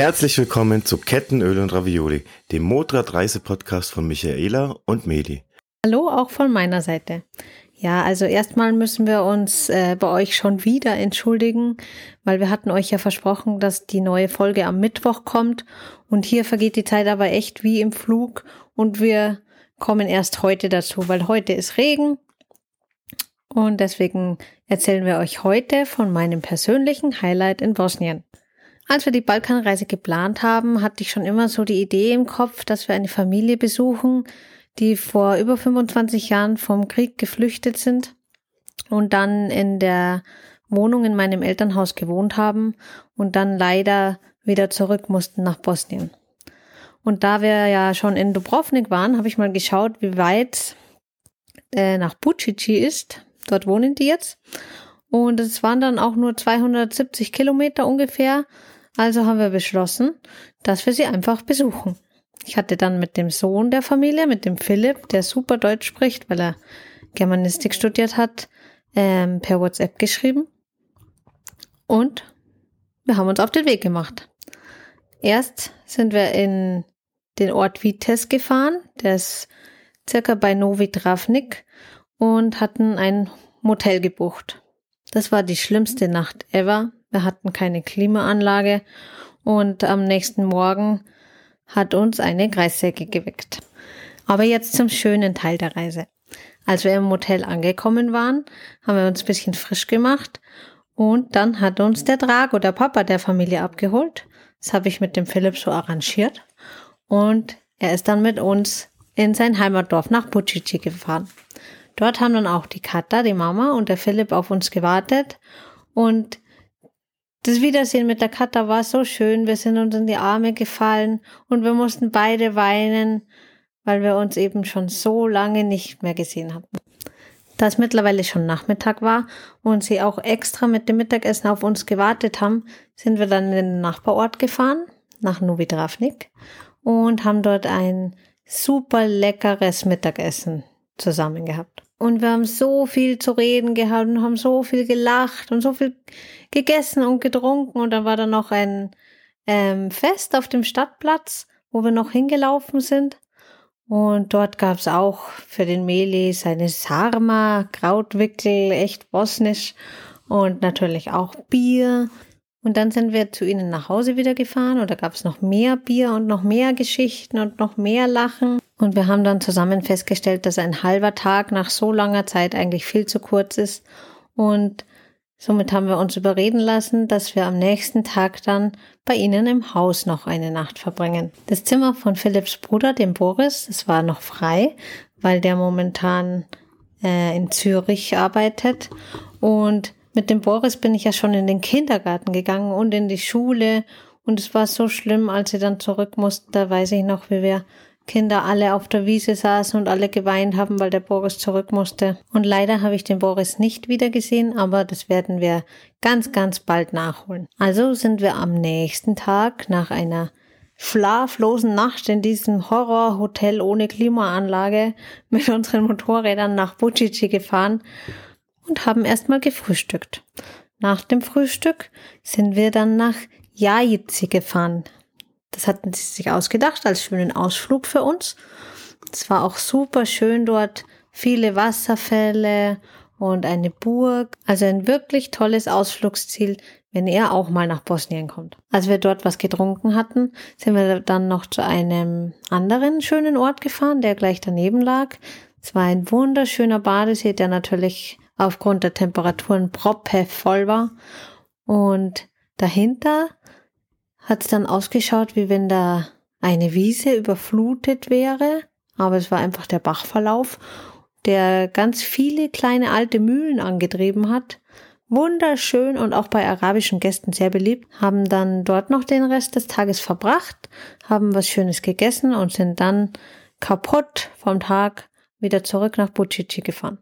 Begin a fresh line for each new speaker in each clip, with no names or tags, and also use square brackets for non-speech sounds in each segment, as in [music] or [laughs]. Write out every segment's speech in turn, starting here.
Herzlich willkommen zu Kettenöl und Ravioli, dem Motrad-Reise-Podcast von Michaela und Medi.
Hallo auch von meiner Seite. Ja, also erstmal müssen wir uns äh, bei euch schon wieder entschuldigen, weil wir hatten euch ja versprochen, dass die neue Folge am Mittwoch kommt und hier vergeht die Zeit aber echt wie im Flug und wir kommen erst heute dazu, weil heute ist Regen und deswegen erzählen wir euch heute von meinem persönlichen Highlight in Bosnien. Als wir die Balkanreise geplant haben, hatte ich schon immer so die Idee im Kopf, dass wir eine Familie besuchen, die vor über 25 Jahren vom Krieg geflüchtet sind und dann in der Wohnung in meinem Elternhaus gewohnt haben und dann leider wieder zurück mussten nach Bosnien. Und da wir ja schon in Dubrovnik waren, habe ich mal geschaut, wie weit äh, nach Bucici ist. Dort wohnen die jetzt. Und es waren dann auch nur 270 Kilometer ungefähr. Also haben wir beschlossen, dass wir sie einfach besuchen. Ich hatte dann mit dem Sohn der Familie, mit dem Philipp, der super Deutsch spricht, weil er Germanistik studiert hat, ähm, per WhatsApp geschrieben. Und wir haben uns auf den Weg gemacht. Erst sind wir in den Ort Vites gefahren, der ist circa bei Novi Travnik und hatten ein Motel gebucht. Das war die schlimmste Nacht ever. Wir hatten keine Klimaanlage und am nächsten Morgen hat uns eine Kreissäge geweckt. Aber jetzt zum schönen Teil der Reise. Als wir im Motel angekommen waren, haben wir uns ein bisschen frisch gemacht und dann hat uns der Drago, der Papa der Familie, abgeholt. Das habe ich mit dem Philipp so arrangiert und er ist dann mit uns in sein Heimatdorf nach Bucici gefahren. Dort haben dann auch die Katha, die Mama und der Philipp auf uns gewartet und das Wiedersehen mit der Katha war so schön. Wir sind uns in die Arme gefallen und wir mussten beide weinen, weil wir uns eben schon so lange nicht mehr gesehen hatten. Da es mittlerweile schon Nachmittag war und sie auch extra mit dem Mittagessen auf uns gewartet haben, sind wir dann in den Nachbarort gefahren, nach Novi Dravnik, und haben dort ein super leckeres Mittagessen zusammen gehabt. Und wir haben so viel zu reden gehabt und haben so viel gelacht und so viel gegessen und getrunken. Und dann war da noch ein ähm, Fest auf dem Stadtplatz, wo wir noch hingelaufen sind. Und dort gab's auch für den Meli seine Sarma, Krautwickel, echt bosnisch und natürlich auch Bier. Und dann sind wir zu ihnen nach Hause wieder gefahren und da gab es noch mehr Bier und noch mehr Geschichten und noch mehr Lachen. Und wir haben dann zusammen festgestellt, dass ein halber Tag nach so langer Zeit eigentlich viel zu kurz ist. Und somit haben wir uns überreden lassen, dass wir am nächsten Tag dann bei ihnen im Haus noch eine Nacht verbringen. Das Zimmer von Philipps Bruder, dem Boris, das war noch frei, weil der momentan äh, in Zürich arbeitet. Und mit dem Boris bin ich ja schon in den Kindergarten gegangen und in die Schule. Und es war so schlimm, als sie dann zurück mussten. Da weiß ich noch, wie wir Kinder alle auf der Wiese saßen und alle geweint haben, weil der Boris zurück musste. Und leider habe ich den Boris nicht wieder gesehen, aber das werden wir ganz, ganz bald nachholen. Also sind wir am nächsten Tag nach einer schlaflosen Nacht in diesem Horrorhotel ohne Klimaanlage mit unseren Motorrädern nach Bucici gefahren und haben erstmal gefrühstückt. Nach dem Frühstück sind wir dann nach Jaizi gefahren. Das hatten sie sich ausgedacht als schönen Ausflug für uns. Es war auch super schön dort, viele Wasserfälle und eine Burg. Also ein wirklich tolles Ausflugsziel, wenn ihr auch mal nach Bosnien kommt. Als wir dort was getrunken hatten, sind wir dann noch zu einem anderen schönen Ort gefahren, der gleich daneben lag. Es war ein wunderschöner Badesee, der natürlich aufgrund der Temperaturen voll war. Und dahinter hat es dann ausgeschaut, wie wenn da eine Wiese überflutet wäre. Aber es war einfach der Bachverlauf, der ganz viele kleine alte Mühlen angetrieben hat. Wunderschön und auch bei arabischen Gästen sehr beliebt, haben dann dort noch den Rest des Tages verbracht, haben was Schönes gegessen und sind dann kaputt vom Tag wieder zurück nach Bucici gefahren.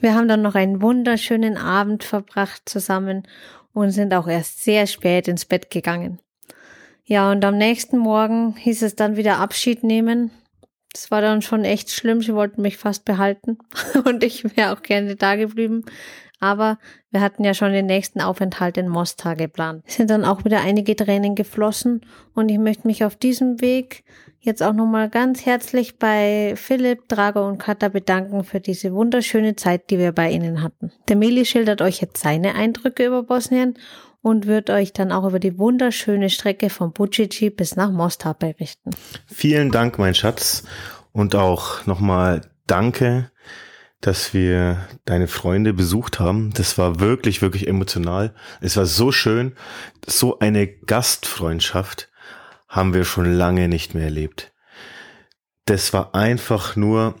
Wir haben dann noch einen wunderschönen Abend verbracht zusammen und sind auch erst sehr spät ins Bett gegangen. Ja, und am nächsten Morgen hieß es dann wieder Abschied nehmen. Das war dann schon echt schlimm. Sie wollten mich fast behalten [laughs] und ich wäre auch gerne da geblieben. aber wir hatten ja schon den nächsten Aufenthalt in Mostar geplant. Es sind dann auch wieder einige Tränen geflossen und ich möchte mich auf diesem Weg jetzt auch nochmal ganz herzlich bei Philipp, Drago und Katha bedanken für diese wunderschöne Zeit, die wir bei ihnen hatten. Der Meli schildert euch jetzt seine Eindrücke über Bosnien und wird euch dann auch über die wunderschöne Strecke von Bucici bis nach Mostar berichten.
Vielen Dank, mein Schatz. Und auch nochmal danke, dass wir deine Freunde besucht haben. Das war wirklich, wirklich emotional. Es war so schön. So eine Gastfreundschaft haben wir schon lange nicht mehr erlebt. Das war einfach nur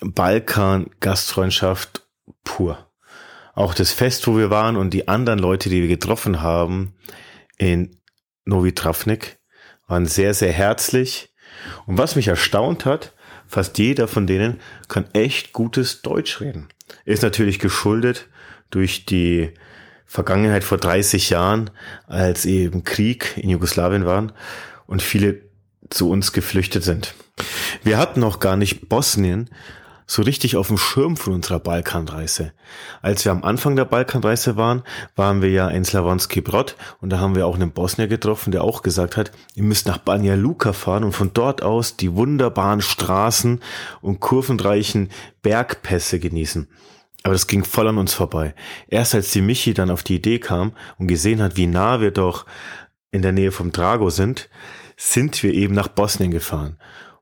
Balkan-Gastfreundschaft pur. Auch das Fest, wo wir waren und die anderen Leute, die wir getroffen haben in Novi Travnik, waren sehr, sehr herzlich. Und was mich erstaunt hat, fast jeder von denen kann echt gutes Deutsch reden. Ist natürlich geschuldet durch die Vergangenheit vor 30 Jahren, als eben Krieg in Jugoslawien waren und viele zu uns geflüchtet sind. Wir hatten noch gar nicht Bosnien so richtig auf dem Schirm von unserer Balkanreise. Als wir am Anfang der Balkanreise waren, waren wir ja in Slavonski Brod und da haben wir auch einen Bosnier getroffen, der auch gesagt hat, ihr müsst nach Banja Luka fahren und von dort aus die wunderbaren Straßen und kurvenreichen Bergpässe genießen. Aber das ging voll an uns vorbei. Erst als die Michi dann auf die Idee kam und gesehen hat, wie nah wir doch in der Nähe vom Drago sind, sind wir eben nach Bosnien gefahren.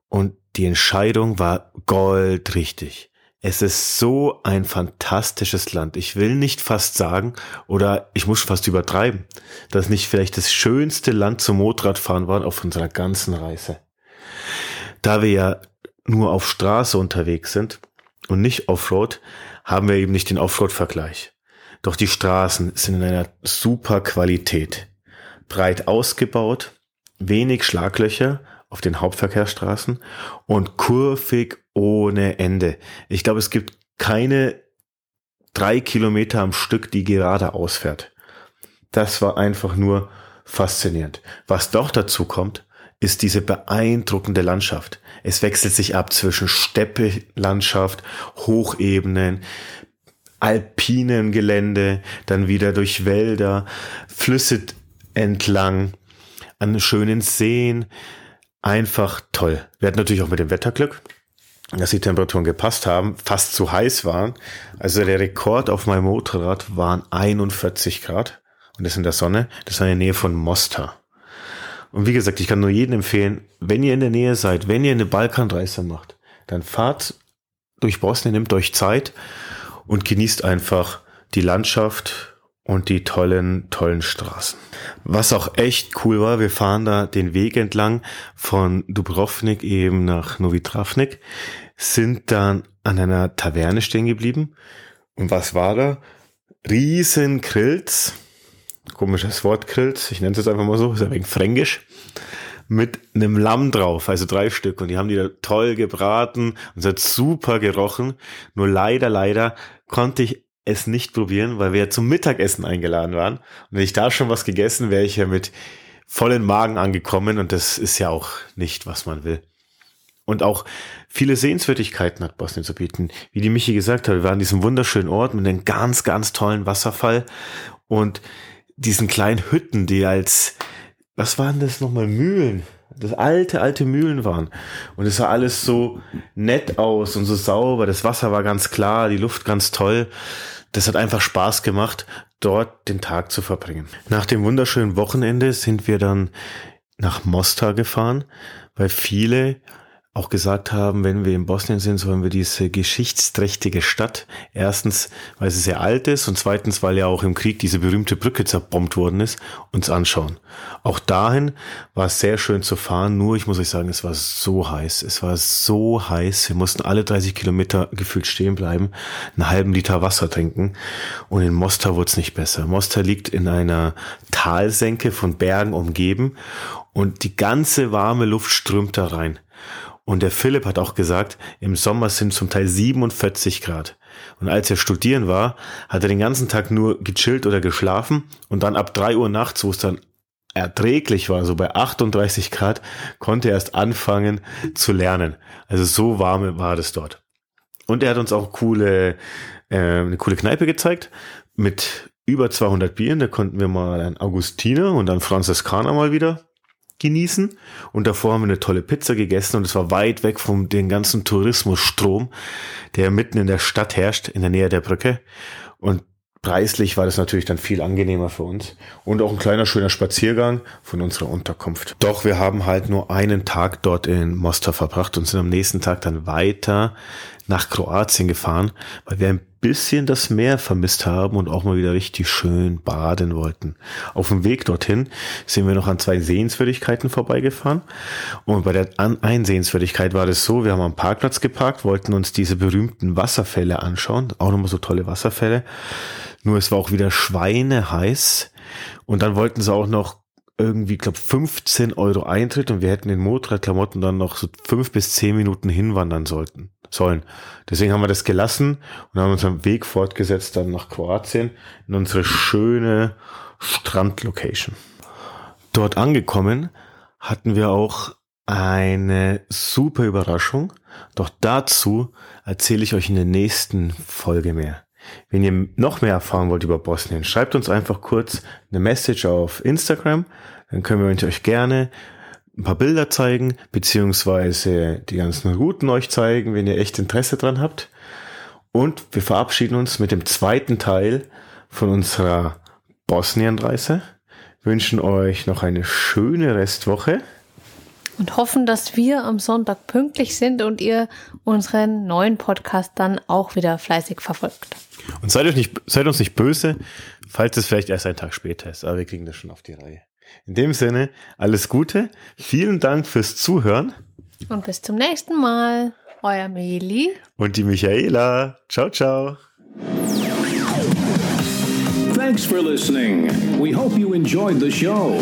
Und die Entscheidung war goldrichtig. Es ist so ein fantastisches Land. Ich will nicht fast sagen, oder ich muss fast übertreiben, dass nicht vielleicht das schönste Land zum Motorradfahren war auf unserer ganzen Reise. Da wir ja nur auf Straße unterwegs sind und nicht Offroad, haben wir eben nicht den Offroad-Vergleich. Doch die Straßen sind in einer super Qualität. Breit ausgebaut, wenig Schlaglöcher auf den Hauptverkehrsstraßen und kurvig ohne Ende. Ich glaube, es gibt keine drei Kilometer am Stück, die gerade ausfährt. Das war einfach nur faszinierend. Was doch dazu kommt, ist diese beeindruckende Landschaft. Es wechselt sich ab zwischen Steppelandschaft, Hochebenen, alpinem Gelände, dann wieder durch Wälder, Flüsse entlang, an schönen Seen, einfach toll. Wir hatten natürlich auch mit dem Wetterglück, dass die Temperaturen gepasst haben, fast zu heiß waren. Also der Rekord auf meinem Motorrad waren 41 Grad und das in der Sonne. Das war in der Nähe von Mostar. Und wie gesagt, ich kann nur jedem empfehlen, wenn ihr in der Nähe seid, wenn ihr eine Balkanreise macht, dann fahrt durch Bosnien, nehmt euch Zeit und genießt einfach die Landschaft und die tollen, tollen Straßen. Was auch echt cool war, wir fahren da den Weg entlang von Dubrovnik eben nach Novi Travnik, sind dann an einer Taverne stehen geblieben. Und was war da? Riesen Grills, komisches Wort Grills, ich nenne es jetzt einfach mal so, ist ein wenig fränkisch, mit einem Lamm drauf, also drei Stück. Und die haben die da toll gebraten und es hat super gerochen. Nur leider, leider konnte ich es nicht probieren, weil wir ja zum Mittagessen eingeladen waren. Und wenn ich da schon was gegessen, wäre ich ja mit vollen Magen angekommen und das ist ja auch nicht, was man will. Und auch viele Sehenswürdigkeiten hat Bosnien zu bieten. Wie die Michi gesagt hat, wir waren an diesem wunderschönen Ort mit einem ganz, ganz tollen Wasserfall und diesen kleinen Hütten, die als, was waren das nochmal, Mühlen? Das alte, alte Mühlen waren. Und es sah alles so nett aus und so sauber. Das Wasser war ganz klar, die Luft ganz toll das hat einfach Spaß gemacht, dort den Tag zu verbringen. Nach dem wunderschönen Wochenende sind wir dann nach Mostar gefahren, weil viele auch gesagt haben, wenn wir in Bosnien sind, sollen wir diese geschichtsträchtige Stadt, erstens, weil sie sehr alt ist und zweitens, weil ja auch im Krieg diese berühmte Brücke zerbombt worden ist, uns anschauen. Auch dahin war es sehr schön zu fahren, nur ich muss euch sagen, es war so heiß. Es war so heiß. Wir mussten alle 30 Kilometer gefühlt stehen bleiben, einen halben Liter Wasser trinken und in Mostar wurde es nicht besser. Mostar liegt in einer Talsenke von Bergen umgeben und die ganze warme Luft strömt da rein. Und der Philipp hat auch gesagt, im Sommer sind zum Teil 47 Grad. Und als er studieren war, hat er den ganzen Tag nur gechillt oder geschlafen und dann ab drei Uhr nachts, wo es dann erträglich war, so bei 38 Grad, konnte er erst anfangen zu lernen. Also so warm war das dort. Und er hat uns auch coole, äh, eine coole Kneipe gezeigt mit über 200 Bieren. Da konnten wir mal einen Augustiner und einen Franziskaner mal wieder genießen. Und davor haben wir eine tolle Pizza gegessen und es war weit weg vom den ganzen Tourismusstrom, der mitten in der Stadt herrscht, in der Nähe der Brücke. Und preislich war das natürlich dann viel angenehmer für uns. Und auch ein kleiner, schöner Spaziergang von unserer Unterkunft. Doch wir haben halt nur einen Tag dort in Mostar verbracht und sind am nächsten Tag dann weiter nach Kroatien gefahren, weil wir ein bisschen das Meer vermisst haben und auch mal wieder richtig schön baden wollten. Auf dem Weg dorthin sind wir noch an zwei Sehenswürdigkeiten vorbeigefahren. Und bei der einen Sehenswürdigkeit war das so, wir haben am Parkplatz geparkt, wollten uns diese berühmten Wasserfälle anschauen. Auch nochmal so tolle Wasserfälle. Nur es war auch wieder schweineheiß. Und dann wollten sie auch noch irgendwie, glaube 15 Euro Eintritt und wir hätten in Motorradklamotten dann noch so fünf bis zehn Minuten hinwandern sollten sollen. Deswegen haben wir das gelassen und haben unseren Weg fortgesetzt dann nach Kroatien in unsere schöne Strandlocation. Dort angekommen hatten wir auch eine super Überraschung. Doch dazu erzähle ich euch in der nächsten Folge mehr. Wenn ihr noch mehr erfahren wollt über Bosnien, schreibt uns einfach kurz eine Message auf Instagram. Dann können wir euch gerne ein paar Bilder zeigen, beziehungsweise die ganzen Routen euch zeigen, wenn ihr echt Interesse dran habt. Und wir verabschieden uns mit dem zweiten Teil von unserer Bosnienreise. Wünschen euch noch eine schöne Restwoche.
Und hoffen, dass wir am Sonntag pünktlich sind und ihr unseren neuen Podcast dann auch wieder fleißig verfolgt.
Und seid, euch nicht, seid uns nicht böse, falls es vielleicht erst ein Tag später ist, aber wir kriegen das schon auf die Reihe. In dem Sinne, alles Gute, vielen Dank fürs Zuhören.
Und bis zum nächsten Mal. Euer Meli.
Und die Michaela. Ciao, ciao.
Thanks for listening. We hope you enjoyed the show.